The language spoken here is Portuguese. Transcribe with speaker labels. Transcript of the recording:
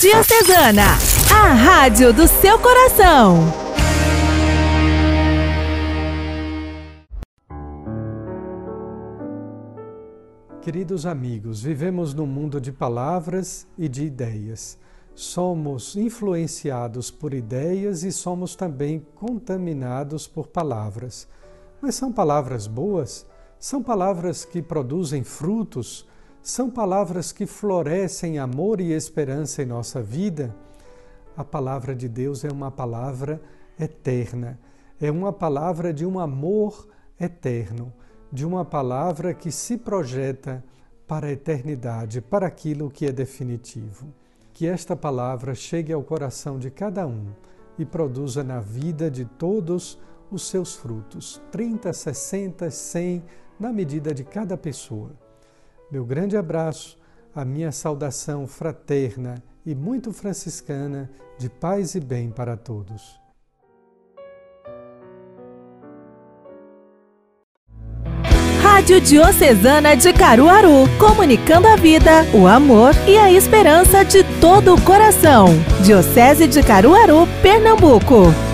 Speaker 1: Diocesana, a rádio do seu coração.
Speaker 2: Queridos amigos, vivemos num mundo de palavras e de ideias. Somos influenciados por ideias e somos também contaminados por palavras. Mas são palavras boas? São palavras que produzem frutos? São palavras que florescem amor e esperança em nossa vida? A palavra de Deus é uma palavra eterna, é uma palavra de um amor eterno, de uma palavra que se projeta para a eternidade, para aquilo que é definitivo. Que esta palavra chegue ao coração de cada um e produza na vida de todos os seus frutos, 30, 60, 100, na medida de cada pessoa. Meu grande abraço, a minha saudação fraterna e muito franciscana de paz e bem para todos.
Speaker 1: Rádio Diocesana de Caruaru, comunicando a vida, o amor e a esperança de todo o coração. Diocese de Caruaru, Pernambuco.